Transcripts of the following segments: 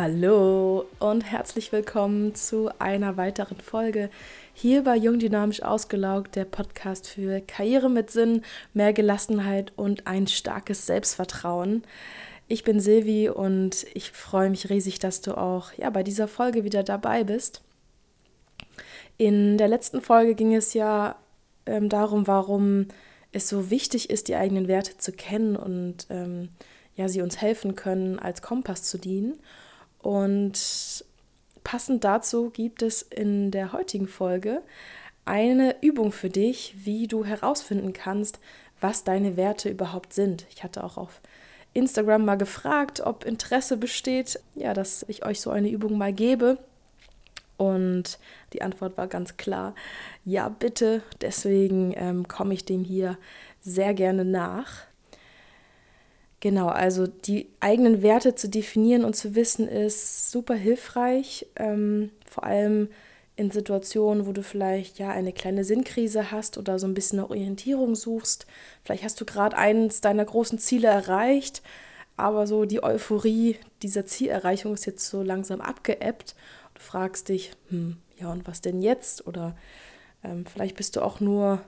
Hallo und herzlich willkommen zu einer weiteren Folge hier bei Jung Dynamisch Ausgelaugt, der Podcast für Karriere mit Sinn, mehr Gelassenheit und ein starkes Selbstvertrauen. Ich bin Silvi und ich freue mich riesig, dass du auch ja, bei dieser Folge wieder dabei bist. In der letzten Folge ging es ja ähm, darum, warum es so wichtig ist, die eigenen Werte zu kennen und ähm, ja, sie uns helfen können, als Kompass zu dienen. Und passend dazu gibt es in der heutigen Folge eine Übung für dich, wie du herausfinden kannst, was deine Werte überhaupt sind. Ich hatte auch auf Instagram mal gefragt, ob Interesse besteht, ja, dass ich euch so eine Übung mal gebe. Und die Antwort war ganz klar, ja, bitte. Deswegen ähm, komme ich dem hier sehr gerne nach. Genau, also die eigenen Werte zu definieren und zu wissen, ist super hilfreich. Ähm, vor allem in Situationen, wo du vielleicht ja eine kleine Sinnkrise hast oder so ein bisschen eine Orientierung suchst. Vielleicht hast du gerade eines deiner großen Ziele erreicht, aber so die Euphorie dieser Zielerreichung ist jetzt so langsam abgeebbt. Du fragst dich, hm, ja, und was denn jetzt? Oder ähm, vielleicht bist du auch nur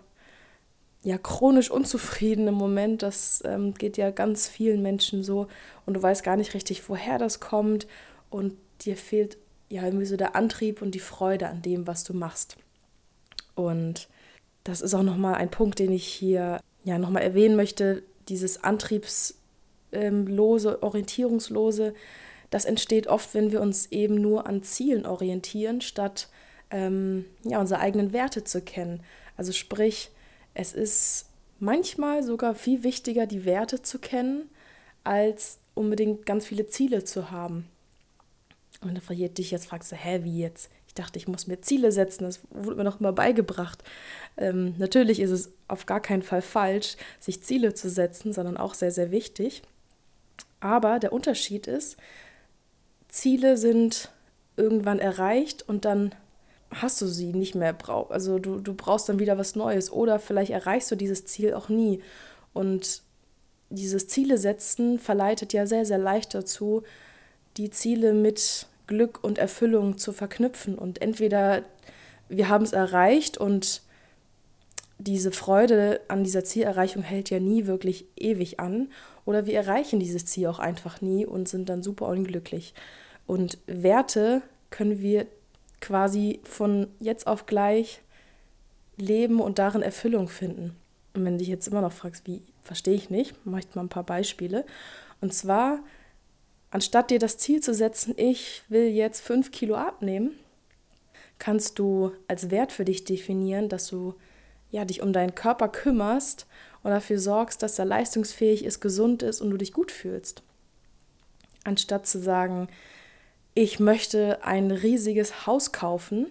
ja, chronisch unzufrieden im Moment. Das ähm, geht ja ganz vielen Menschen so und du weißt gar nicht richtig, woher das kommt und dir fehlt ja irgendwie so der Antrieb und die Freude an dem, was du machst. Und das ist auch nochmal ein Punkt, den ich hier ja nochmal erwähnen möchte. Dieses antriebslose, orientierungslose, das entsteht oft, wenn wir uns eben nur an Zielen orientieren, statt ähm, ja, unsere eigenen Werte zu kennen. Also sprich, es ist manchmal sogar viel wichtiger, die Werte zu kennen, als unbedingt ganz viele Ziele zu haben. Und dann verliert dich jetzt, fragst du, hä, wie jetzt? Ich dachte, ich muss mir Ziele setzen, das wurde mir noch immer beigebracht. Ähm, natürlich ist es auf gar keinen Fall falsch, sich Ziele zu setzen, sondern auch sehr, sehr wichtig. Aber der Unterschied ist, Ziele sind irgendwann erreicht und dann hast du sie nicht mehr brauchst. Also du, du brauchst dann wieder was Neues oder vielleicht erreichst du dieses Ziel auch nie. Und dieses Ziele setzen verleitet ja sehr, sehr leicht dazu, die Ziele mit Glück und Erfüllung zu verknüpfen. Und entweder wir haben es erreicht und diese Freude an dieser Zielerreichung hält ja nie wirklich ewig an, oder wir erreichen dieses Ziel auch einfach nie und sind dann super unglücklich. Und Werte können wir quasi von jetzt auf gleich leben und darin Erfüllung finden. Und wenn du dich jetzt immer noch fragst, wie verstehe ich nicht, mache ich mal ein paar Beispiele. Und zwar, anstatt dir das Ziel zu setzen, ich will jetzt fünf Kilo abnehmen, kannst du als Wert für dich definieren, dass du ja, dich um deinen Körper kümmerst und dafür sorgst, dass er leistungsfähig ist, gesund ist und du dich gut fühlst. Anstatt zu sagen, ich möchte ein riesiges Haus kaufen,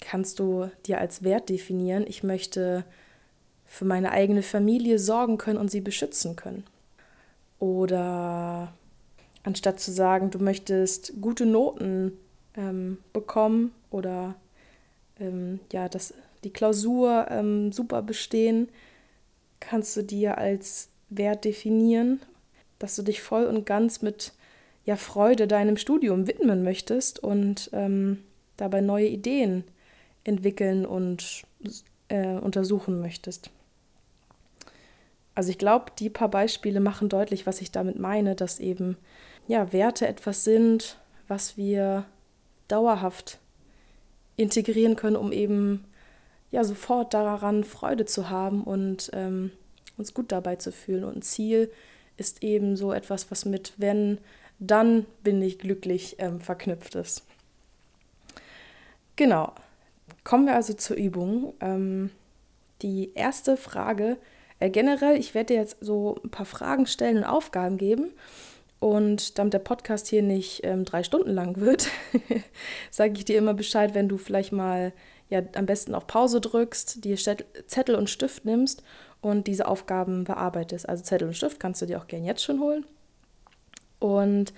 kannst du dir als Wert definieren, ich möchte für meine eigene Familie sorgen können und sie beschützen können. Oder anstatt zu sagen, du möchtest gute Noten ähm, bekommen oder ähm, ja, das, die Klausur ähm, super bestehen, kannst du dir als Wert definieren, dass du dich voll und ganz mit ja, Freude deinem Studium widmen möchtest und ähm, dabei neue Ideen entwickeln und äh, untersuchen möchtest. Also ich glaube, die paar Beispiele machen deutlich, was ich damit meine, dass eben ja, Werte etwas sind, was wir dauerhaft integrieren können, um eben ja sofort daran Freude zu haben und ähm, uns gut dabei zu fühlen. Und ein Ziel ist eben so etwas, was mit wenn dann bin ich glücklich ähm, verknüpft ist. Genau. Kommen wir also zur Übung. Ähm, die erste Frage, äh, generell, ich werde dir jetzt so ein paar Fragen stellen und Aufgaben geben. Und damit der Podcast hier nicht ähm, drei Stunden lang wird, sage ich dir immer Bescheid, wenn du vielleicht mal ja am besten auf Pause drückst, dir Zettel und Stift nimmst und diese Aufgaben bearbeitest. Also Zettel und Stift kannst du dir auch gerne jetzt schon holen. Und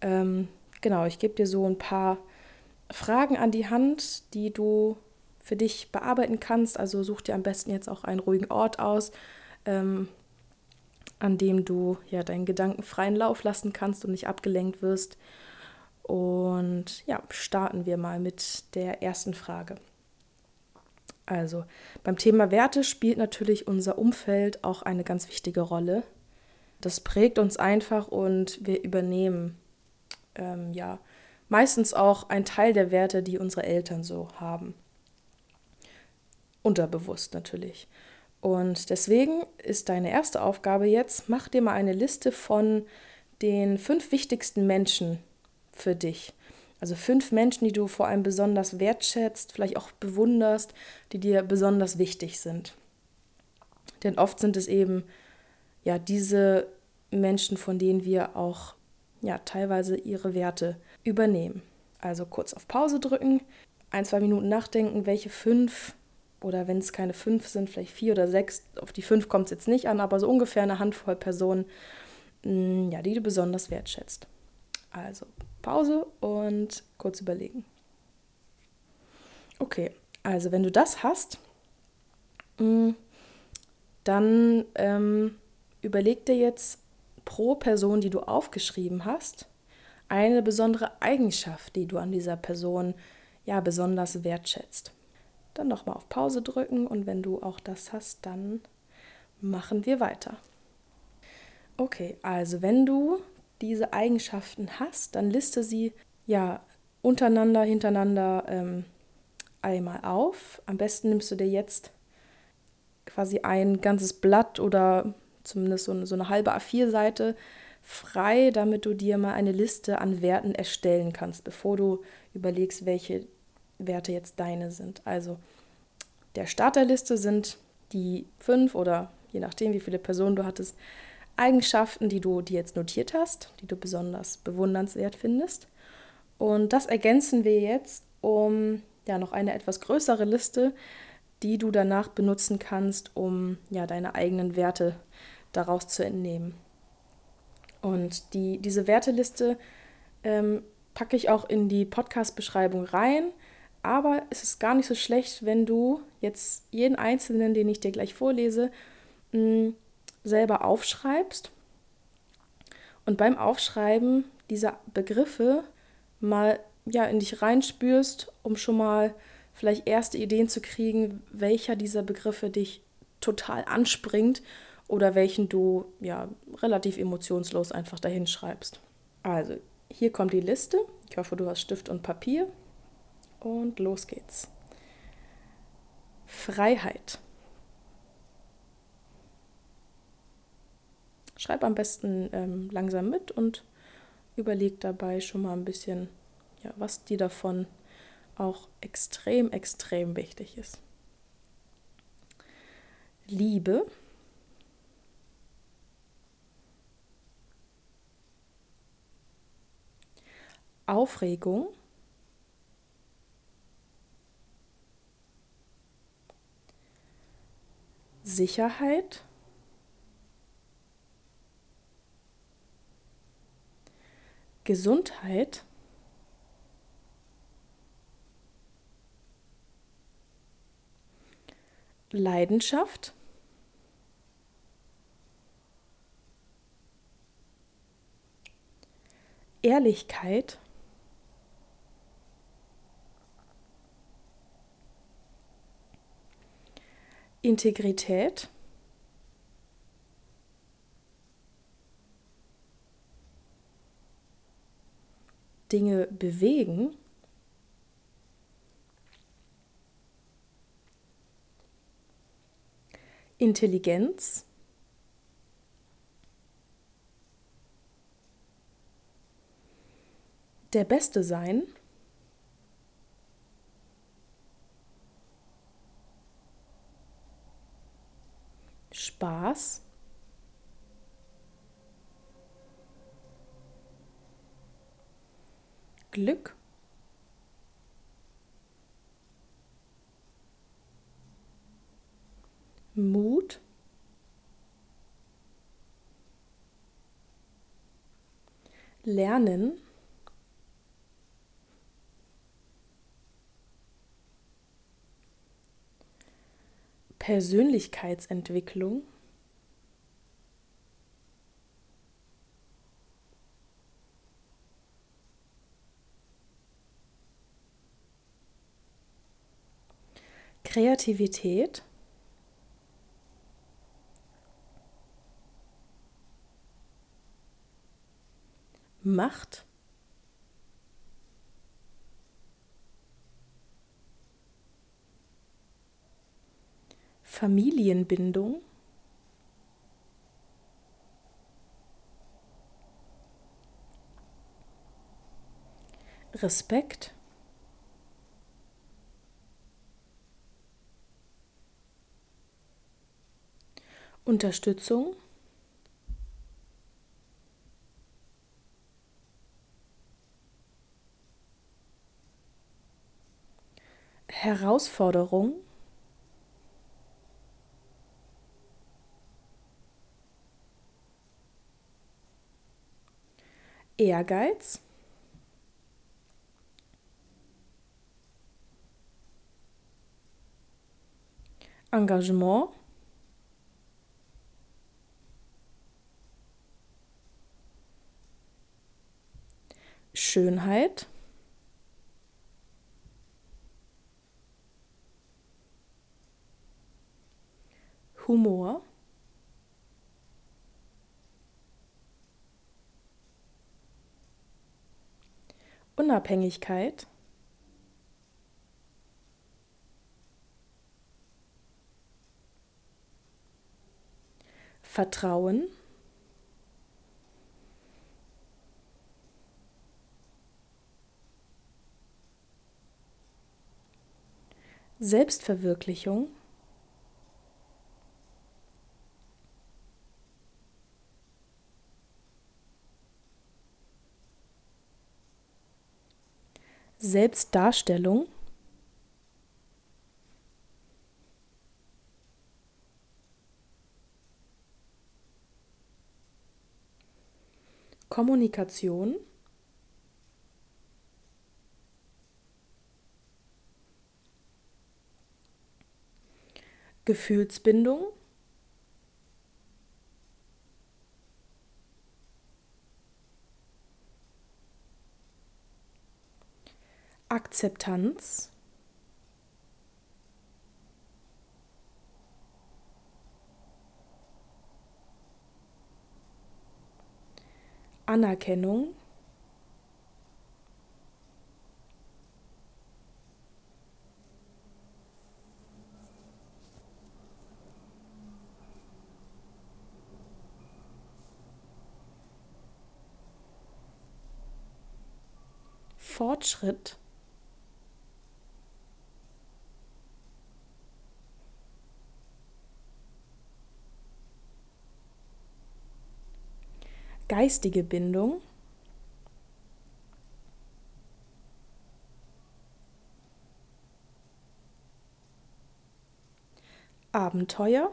ähm, genau, ich gebe dir so ein paar Fragen an die Hand, die du für dich bearbeiten kannst. Also such dir am besten jetzt auch einen ruhigen Ort aus, ähm, an dem du ja deinen Gedanken freien Lauf lassen kannst und nicht abgelenkt wirst. Und ja, starten wir mal mit der ersten Frage. Also beim Thema Werte spielt natürlich unser Umfeld auch eine ganz wichtige Rolle. Das prägt uns einfach und wir übernehmen ähm, ja meistens auch einen Teil der Werte, die unsere Eltern so haben. Unterbewusst natürlich. Und deswegen ist deine erste Aufgabe jetzt, mach dir mal eine Liste von den fünf wichtigsten Menschen für dich. Also fünf Menschen, die du vor allem besonders wertschätzt, vielleicht auch bewunderst, die dir besonders wichtig sind. Denn oft sind es eben ja diese Menschen, von denen wir auch ja teilweise ihre Werte übernehmen. Also kurz auf Pause drücken, ein, zwei Minuten nachdenken, welche fünf oder wenn es keine fünf sind, vielleicht vier oder sechs, auf die fünf kommt es jetzt nicht an, aber so ungefähr eine Handvoll Personen, mm, ja, die du besonders wertschätzt. Also Pause und kurz überlegen. Okay, also wenn du das hast, mm, dann ähm, überleg dir jetzt pro Person, die du aufgeschrieben hast, eine besondere Eigenschaft, die du an dieser Person ja besonders wertschätzt. Dann nochmal auf Pause drücken und wenn du auch das hast, dann machen wir weiter. Okay, also wenn du diese Eigenschaften hast, dann liste sie ja untereinander, hintereinander ähm, einmal auf. Am besten nimmst du dir jetzt quasi ein ganzes Blatt oder zumindest so eine, so eine halbe A4-Seite frei, damit du dir mal eine Liste an Werten erstellen kannst, bevor du überlegst, welche Werte jetzt deine sind. Also der Starterliste sind die fünf oder je nachdem, wie viele Personen du hattest, Eigenschaften, die du dir jetzt notiert hast, die du besonders bewundernswert findest. Und das ergänzen wir jetzt um ja noch eine etwas größere Liste, die du danach benutzen kannst, um ja deine eigenen Werte daraus zu entnehmen. Und die, diese Werteliste ähm, packe ich auch in die Podcast-Beschreibung rein. Aber es ist gar nicht so schlecht, wenn du jetzt jeden einzelnen, den ich dir gleich vorlese, mh, selber aufschreibst und beim Aufschreiben dieser Begriffe mal ja in dich reinspürst, um schon mal vielleicht erste Ideen zu kriegen, welcher dieser Begriffe dich total anspringt oder welchen du ja relativ emotionslos einfach dahin schreibst. Also, hier kommt die Liste. Ich hoffe, du hast Stift und Papier. Und los geht's. Freiheit. Schreib am besten ähm, langsam mit und überleg dabei schon mal ein bisschen, ja, was dir davon auch extrem, extrem wichtig ist. Liebe. Aufregung. Sicherheit. Gesundheit. Leidenschaft. Ehrlichkeit. Integrität. Dinge bewegen, Intelligenz, der Beste sein, Spaß, Glück. Mut. Lernen. Persönlichkeitsentwicklung. Kreativität. Macht. Familienbindung, Respekt, Unterstützung, Herausforderung, Ehrgeiz, Engagement, Schönheit, Humor, Unabhängigkeit, Vertrauen, Selbstverwirklichung, Selbstdarstellung, Kommunikation, Gefühlsbindung, Akzeptanz, Anerkennung, Fortschritt, geistige Bindung, Abenteuer,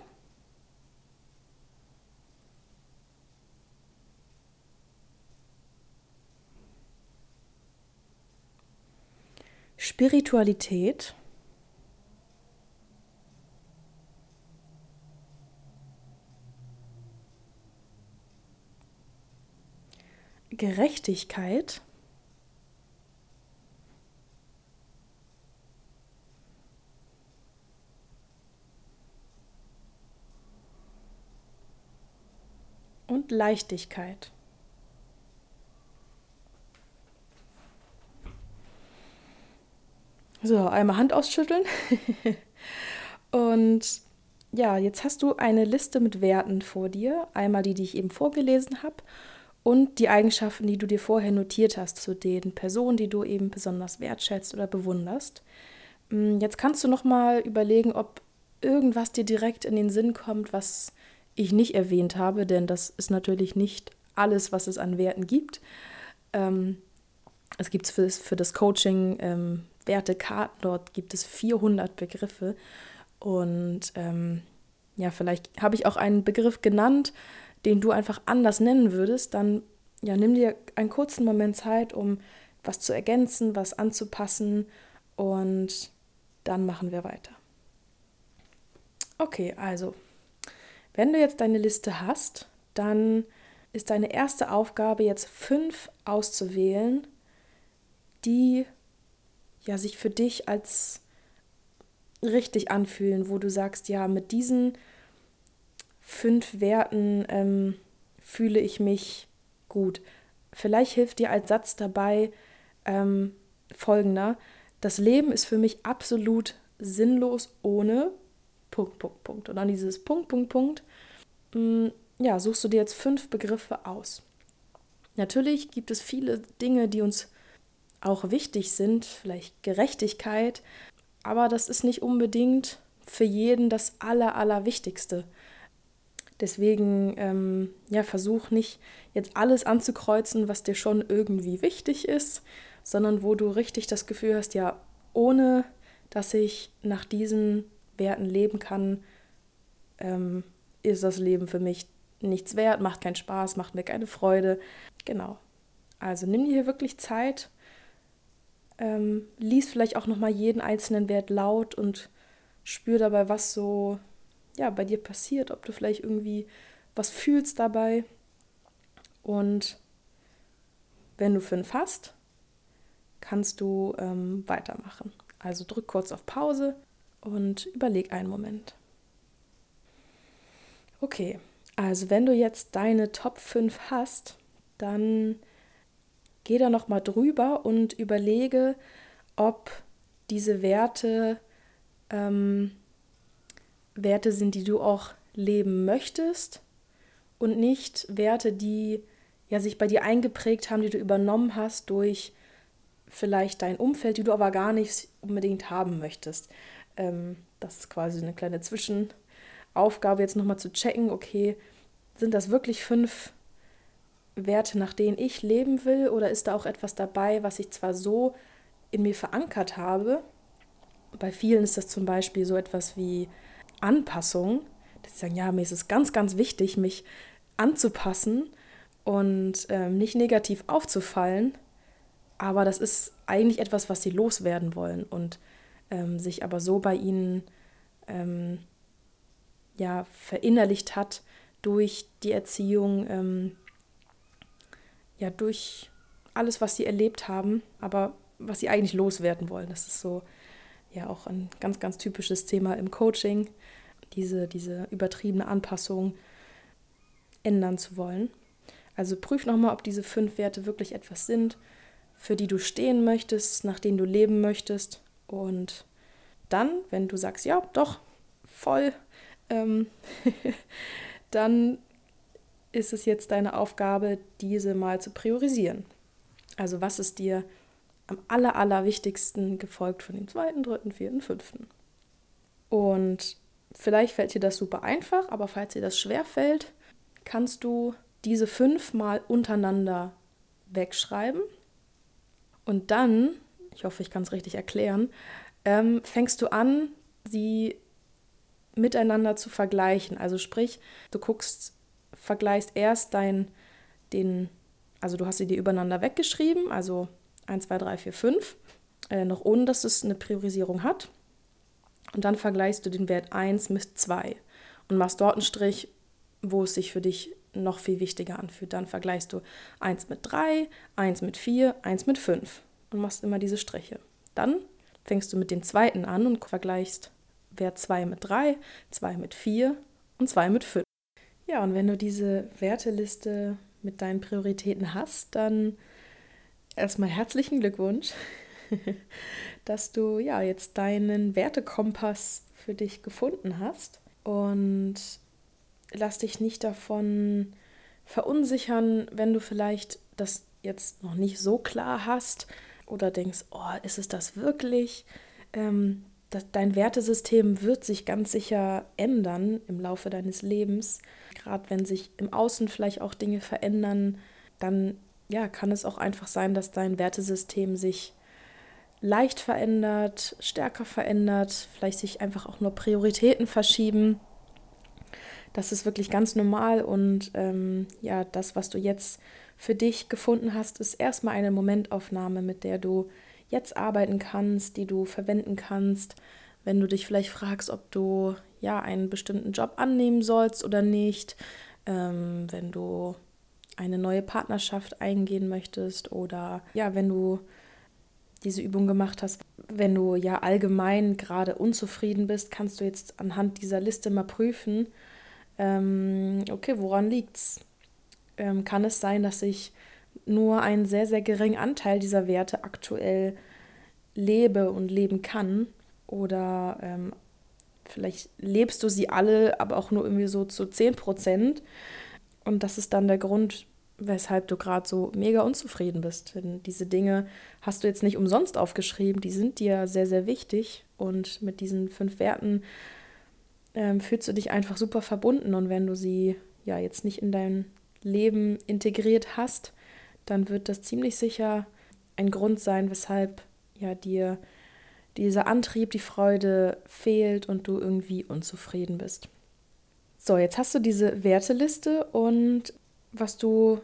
Spiritualität, Gerechtigkeit, und Leichtigkeit. So, einmal Hand ausschütteln. und ja, jetzt hast du eine Liste mit Werten vor dir. Einmal die, die ich eben vorgelesen habe und die Eigenschaften, die du dir vorher notiert hast zu den Personen, die du eben besonders wertschätzt oder bewunderst. Mm, jetzt kannst du noch mal überlegen, ob irgendwas dir direkt in den Sinn kommt, was ich nicht erwähnt habe, denn das ist natürlich nicht alles, was es an Werten gibt. Ähm, es gibt für, für das Coaching ähm, Wertekarten, dort gibt es 400 Begriffe und ähm, ja, vielleicht habe ich auch einen Begriff genannt, den du einfach anders nennen würdest, dann ja, nimm dir einen kurzen Moment Zeit, um was zu ergänzen, was anzupassen und dann machen wir weiter. Okay, also, wenn du jetzt deine Liste hast, dann ist deine erste Aufgabe jetzt fünf auszuwählen, die ja sich für dich als richtig anfühlen, wo du sagst, ja, mit diesen fünf Werten ähm, fühle ich mich gut. Vielleicht hilft dir als Satz dabei ähm, folgender. Das Leben ist für mich absolut sinnlos ohne Punkt, Punkt, Punkt. Und dann dieses Punkt, Punkt, Punkt. Mm, ja, suchst du dir jetzt fünf Begriffe aus. Natürlich gibt es viele Dinge, die uns auch wichtig sind, vielleicht Gerechtigkeit, aber das ist nicht unbedingt für jeden das Aller, Allerwichtigste. Deswegen, ähm, ja, versuch nicht jetzt alles anzukreuzen, was dir schon irgendwie wichtig ist, sondern wo du richtig das Gefühl hast, ja, ohne dass ich nach diesen Werten leben kann, ähm, ist das Leben für mich nichts wert, macht keinen Spaß, macht mir keine Freude. Genau. Also nimm dir hier wirklich Zeit, ähm, lies vielleicht auch nochmal jeden einzelnen Wert laut und spür dabei, was so ja, bei dir passiert, ob du vielleicht irgendwie was fühlst dabei. Und wenn du fünf hast, kannst du ähm, weitermachen. Also drück kurz auf Pause und überleg einen Moment. Okay, also wenn du jetzt deine Top 5 hast, dann geh da noch mal drüber und überlege, ob diese Werte ähm, Werte sind, die du auch leben möchtest und nicht Werte, die ja sich bei dir eingeprägt haben, die du übernommen hast durch vielleicht dein Umfeld, die du aber gar nicht unbedingt haben möchtest. Ähm, das ist quasi eine kleine Zwischenaufgabe, jetzt nochmal zu checken, okay, sind das wirklich fünf Werte, nach denen ich leben will, oder ist da auch etwas dabei, was ich zwar so in mir verankert habe? Bei vielen ist das zum Beispiel so etwas wie Anpassung, dass sie sagen, ja, mir ist es ganz, ganz wichtig, mich anzupassen und ähm, nicht negativ aufzufallen. Aber das ist eigentlich etwas, was sie loswerden wollen und ähm, sich aber so bei ihnen ähm, ja, verinnerlicht hat durch die Erziehung, ähm, ja, durch alles, was sie erlebt haben, aber was sie eigentlich loswerden wollen. Das ist so ja auch ein ganz, ganz typisches Thema im Coaching, diese, diese übertriebene Anpassung ändern zu wollen. Also prüf nochmal, ob diese fünf Werte wirklich etwas sind, für die du stehen möchtest, nach denen du leben möchtest. Und dann, wenn du sagst, ja, doch, voll, ähm, dann ist es jetzt deine Aufgabe, diese mal zu priorisieren. Also was ist dir am aller, aller wichtigsten gefolgt von dem zweiten, dritten, vierten, fünften. Und vielleicht fällt dir das super einfach, aber falls dir das schwer fällt, kannst du diese fünf mal untereinander wegschreiben. Und dann, ich hoffe, ich kann es richtig erklären, ähm, fängst du an, sie miteinander zu vergleichen. Also sprich, du guckst, vergleichst erst dein, den, also du hast sie dir übereinander weggeschrieben, also 1, 2, 3, 4, 5, äh, noch ohne dass es eine Priorisierung hat. Und dann vergleichst du den Wert 1 mit 2 und machst dort einen Strich, wo es sich für dich noch viel wichtiger anfühlt. Dann vergleichst du 1 mit 3, 1 mit 4, 1 mit 5 und machst immer diese Striche. Dann fängst du mit dem zweiten an und vergleichst Wert 2 mit 3, 2 mit 4 und 2 mit 5. Ja, und wenn du diese Werteliste mit deinen Prioritäten hast, dann erstmal herzlichen Glückwunsch, dass du ja jetzt deinen Wertekompass für dich gefunden hast und lass dich nicht davon verunsichern, wenn du vielleicht das jetzt noch nicht so klar hast oder denkst, oh, ist es das wirklich? Ähm, das, dein Wertesystem wird sich ganz sicher ändern im Laufe deines Lebens. Gerade wenn sich im Außen vielleicht auch Dinge verändern, dann ja, kann es auch einfach sein, dass dein Wertesystem sich leicht verändert, stärker verändert, vielleicht sich einfach auch nur Prioritäten verschieben. Das ist wirklich ganz normal und ähm, ja, das, was du jetzt für dich gefunden hast, ist erstmal eine Momentaufnahme, mit der du jetzt arbeiten kannst, die du verwenden kannst, wenn du dich vielleicht fragst, ob du ja einen bestimmten Job annehmen sollst oder nicht, ähm, wenn du eine neue Partnerschaft eingehen möchtest oder ja, wenn du diese Übung gemacht hast. Wenn du ja allgemein gerade unzufrieden bist, kannst du jetzt anhand dieser Liste mal prüfen, ähm, okay, woran liegt's? Ähm, kann es sein, dass ich nur einen sehr, sehr geringen Anteil dieser Werte aktuell lebe und leben kann? Oder ähm, vielleicht lebst du sie alle, aber auch nur irgendwie so zu 10 Prozent. Und das ist dann der Grund, weshalb du gerade so mega unzufrieden bist. Denn diese Dinge hast du jetzt nicht umsonst aufgeschrieben, die sind dir sehr, sehr wichtig. Und mit diesen fünf Werten ähm, fühlst du dich einfach super verbunden. Und wenn du sie ja jetzt nicht in dein Leben integriert hast, dann wird das ziemlich sicher ein Grund sein, weshalb ja dir dieser Antrieb, die Freude fehlt und du irgendwie unzufrieden bist. So, jetzt hast du diese Werteliste und was du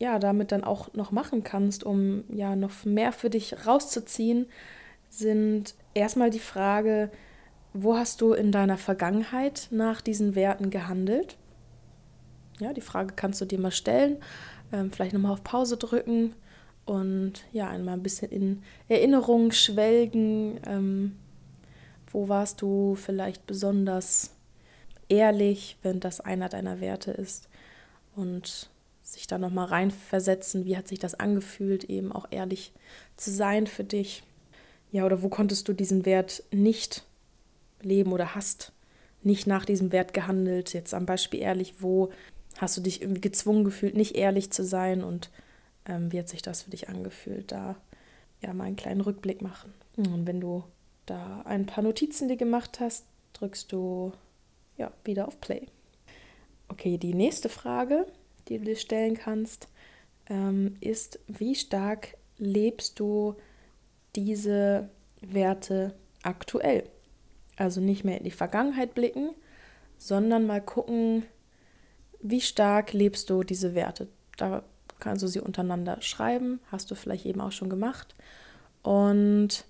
ja damit dann auch noch machen kannst, um ja noch mehr für dich rauszuziehen, sind erstmal die Frage, wo hast du in deiner Vergangenheit nach diesen Werten gehandelt? Ja, die Frage kannst du dir mal stellen, ähm, vielleicht nochmal auf Pause drücken und ja, einmal ein bisschen in Erinnerung schwelgen. Ähm, wo warst du vielleicht besonders ehrlich, wenn das einer deiner Werte ist? Und sich da nochmal reinversetzen, wie hat sich das angefühlt, eben auch ehrlich zu sein für dich. Ja, oder wo konntest du diesen Wert nicht leben oder hast nicht nach diesem Wert gehandelt? Jetzt am Beispiel ehrlich, wo hast du dich irgendwie gezwungen gefühlt, nicht ehrlich zu sein und ähm, wie hat sich das für dich angefühlt? Da ja mal einen kleinen Rückblick machen. Und wenn du da ein paar Notizen dir gemacht hast, drückst du ja wieder auf Play. Okay, die nächste Frage, die du dir stellen kannst, ähm, ist, wie stark lebst du diese Werte aktuell? Also nicht mehr in die Vergangenheit blicken, sondern mal gucken, wie stark lebst du diese Werte. Da kannst du sie untereinander schreiben, hast du vielleicht eben auch schon gemacht. Und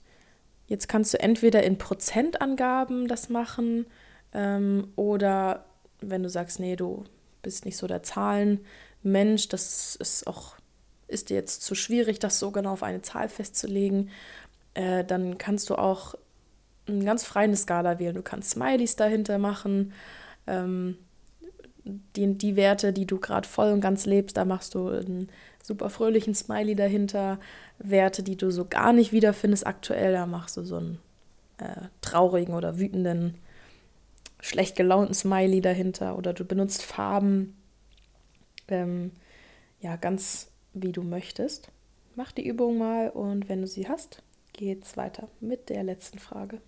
jetzt kannst du entweder in Prozentangaben das machen ähm, oder wenn du sagst, nee, du bist nicht so der Zahlenmensch, das ist auch ist dir jetzt zu schwierig, das so genau auf eine Zahl festzulegen, äh, dann kannst du auch eine ganz freie Skala wählen. Du kannst Smileys dahinter machen. Ähm, die, die Werte, die du gerade voll und ganz lebst, da machst du einen super fröhlichen Smiley dahinter. Werte, die du so gar nicht wiederfindest aktuell, da machst du so einen äh, traurigen oder wütenden, schlecht gelaunten Smiley dahinter. Oder du benutzt Farben, ähm, ja, ganz wie du möchtest. Mach die Übung mal und wenn du sie hast, geht's weiter mit der letzten Frage.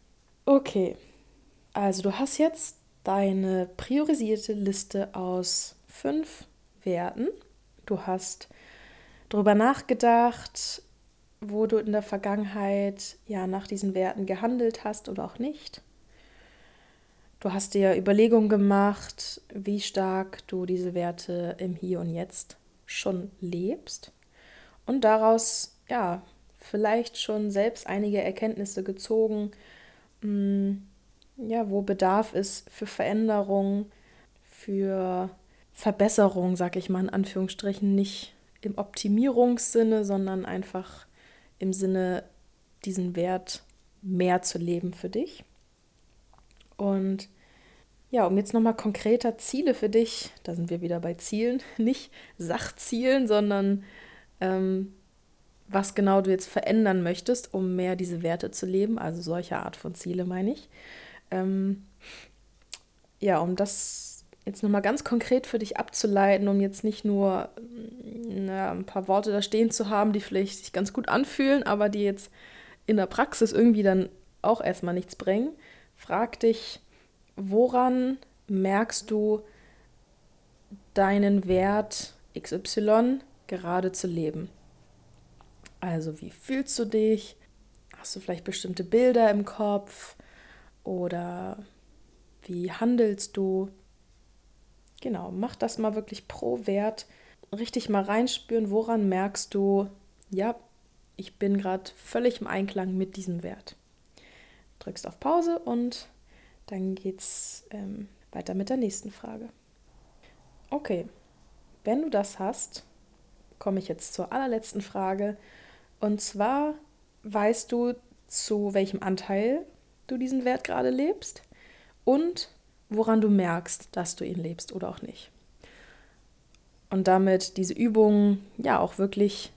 Okay, also du hast jetzt deine priorisierte Liste aus fünf Werten. Du hast darüber nachgedacht, wo du in der Vergangenheit ja nach diesen Werten gehandelt hast oder auch nicht. Du hast dir Überlegungen gemacht, wie stark du diese Werte im Hier und Jetzt schon lebst und daraus ja vielleicht schon selbst einige Erkenntnisse gezogen, Mm, ja, wo Bedarf ist für Veränderung, für Verbesserung, sag ich mal in Anführungsstrichen, nicht im Optimierungssinne, sondern einfach im Sinne, diesen Wert mehr zu leben für dich. Und ja, um jetzt nochmal konkreter Ziele für dich, da sind wir wieder bei Zielen, nicht Sachzielen, sondern ähm, was genau du jetzt verändern möchtest, um mehr diese Werte zu leben, also solche Art von Ziele meine ich. Ähm, ja, um das jetzt nochmal ganz konkret für dich abzuleiten, um jetzt nicht nur na, ein paar Worte da stehen zu haben, die vielleicht sich ganz gut anfühlen, aber die jetzt in der Praxis irgendwie dann auch erstmal nichts bringen, frag dich, woran merkst du deinen Wert XY gerade zu leben? Also wie fühlst du dich? Hast du vielleicht bestimmte Bilder im Kopf? Oder wie handelst du? Genau, mach das mal wirklich pro Wert. Richtig mal reinspüren, woran merkst du, ja, ich bin gerade völlig im Einklang mit diesem Wert. Drückst auf Pause und dann geht's ähm, weiter mit der nächsten Frage. Okay, wenn du das hast, komme ich jetzt zur allerletzten Frage. Und zwar weißt du, zu welchem Anteil du diesen Wert gerade lebst und woran du merkst, dass du ihn lebst oder auch nicht. Und damit diese Übung ja auch wirklich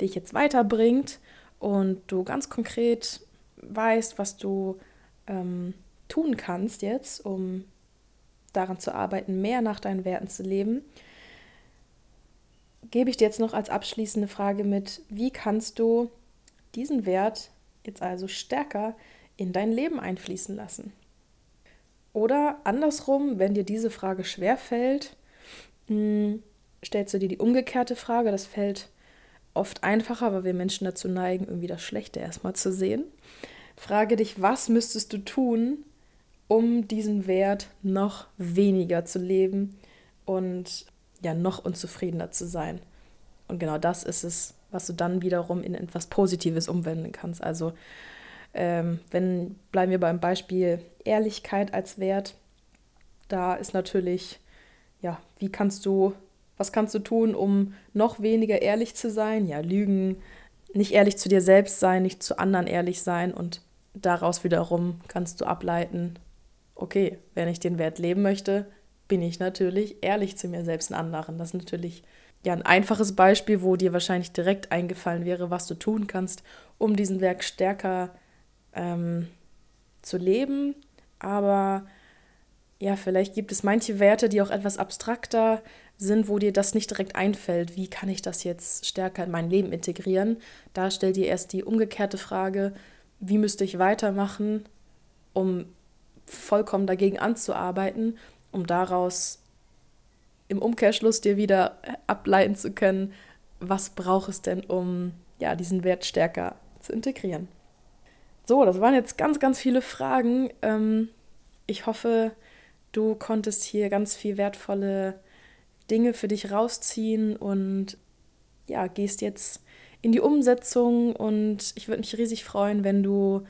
dich jetzt weiterbringt und du ganz konkret weißt, was du ähm, tun kannst jetzt, um daran zu arbeiten, mehr nach deinen Werten zu leben, gebe ich dir jetzt noch als abschließende Frage mit, wie kannst du diesen Wert jetzt also stärker in dein Leben einfließen lassen? Oder andersrum, wenn dir diese Frage schwerfällt, hm, stellst du dir die umgekehrte Frage, das fällt oft einfacher, weil wir Menschen dazu neigen, irgendwie das Schlechte erstmal zu sehen. Frage dich, was müsstest du tun, um diesen Wert noch weniger zu leben und ja, noch unzufriedener zu sein. Und genau das ist es, was du dann wiederum in etwas Positives umwenden kannst. Also, ähm, wenn bleiben wir beim Beispiel Ehrlichkeit als Wert, da ist natürlich, ja, wie kannst du, was kannst du tun, um noch weniger ehrlich zu sein? Ja, lügen, nicht ehrlich zu dir selbst sein, nicht zu anderen ehrlich sein und daraus wiederum kannst du ableiten, okay, wenn ich den Wert leben möchte, bin ich natürlich ehrlich zu mir selbst und anderen. Das ist natürlich ja ein einfaches Beispiel, wo dir wahrscheinlich direkt eingefallen wäre, was du tun kannst, um diesen Wert stärker ähm, zu leben. Aber ja, vielleicht gibt es manche Werte, die auch etwas abstrakter sind, wo dir das nicht direkt einfällt. Wie kann ich das jetzt stärker in mein Leben integrieren? Da stell dir erst die umgekehrte Frage, wie müsste ich weitermachen, um vollkommen dagegen anzuarbeiten, um daraus im Umkehrschluss dir wieder ableiten zu können, was braucht es denn, um ja, diesen Wert stärker zu integrieren. So, das waren jetzt ganz, ganz viele Fragen. Ähm, ich hoffe, du konntest hier ganz viel wertvolle Dinge für dich rausziehen und ja, gehst jetzt in die Umsetzung und ich würde mich riesig freuen, wenn du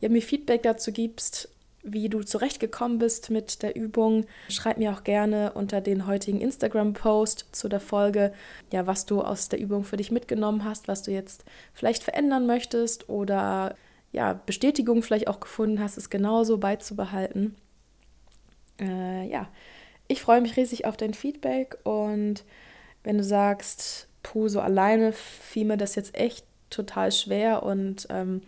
ja, mir Feedback dazu gibst, wie du zurechtgekommen bist mit der Übung. Schreib mir auch gerne unter den heutigen Instagram-Post zu der Folge, ja, was du aus der Übung für dich mitgenommen hast, was du jetzt vielleicht verändern möchtest oder ja, Bestätigung vielleicht auch gefunden hast, es genauso beizubehalten. Äh, ja, ich freue mich riesig auf dein Feedback und wenn du sagst, puh, so alleine fiel mir das jetzt echt total schwer und ähm,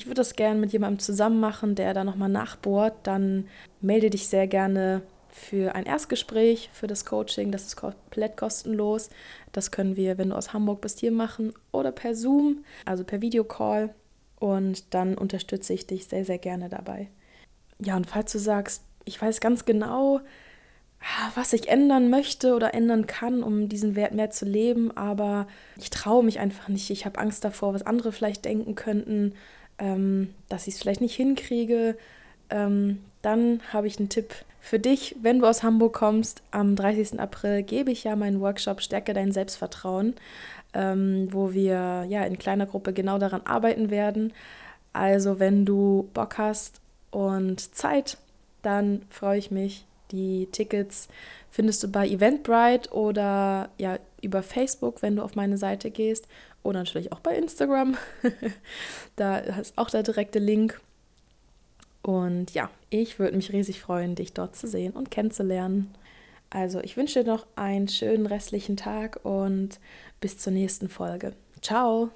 ich würde das gerne mit jemandem zusammen machen, der da nochmal nachbohrt, dann melde dich sehr gerne für ein Erstgespräch, für das Coaching. Das ist komplett kostenlos. Das können wir, wenn du aus Hamburg bist, hier machen oder per Zoom, also per Videocall. Und dann unterstütze ich dich sehr, sehr gerne dabei. Ja, und falls du sagst, ich weiß ganz genau, ah, was ich ändern möchte oder ändern kann, um diesen Wert mehr zu leben, aber ich traue mich einfach nicht. Ich habe Angst davor, was andere vielleicht denken könnten ähm, dass ich es vielleicht nicht hinkriege, ähm, dann habe ich einen Tipp für dich. Wenn du aus Hamburg kommst, am 30. April gebe ich ja meinen Workshop Stärke dein Selbstvertrauen, ähm, wo wir ja in kleiner Gruppe genau daran arbeiten werden. Also wenn du Bock hast und Zeit, dann freue ich mich. Die Tickets findest du bei Eventbrite oder ja über Facebook, wenn du auf meine Seite gehst oder natürlich auch bei Instagram. da ist auch der direkte Link. Und ja, ich würde mich riesig freuen, dich dort zu sehen und kennenzulernen. Also, ich wünsche dir noch einen schönen restlichen Tag und bis zur nächsten Folge. Ciao!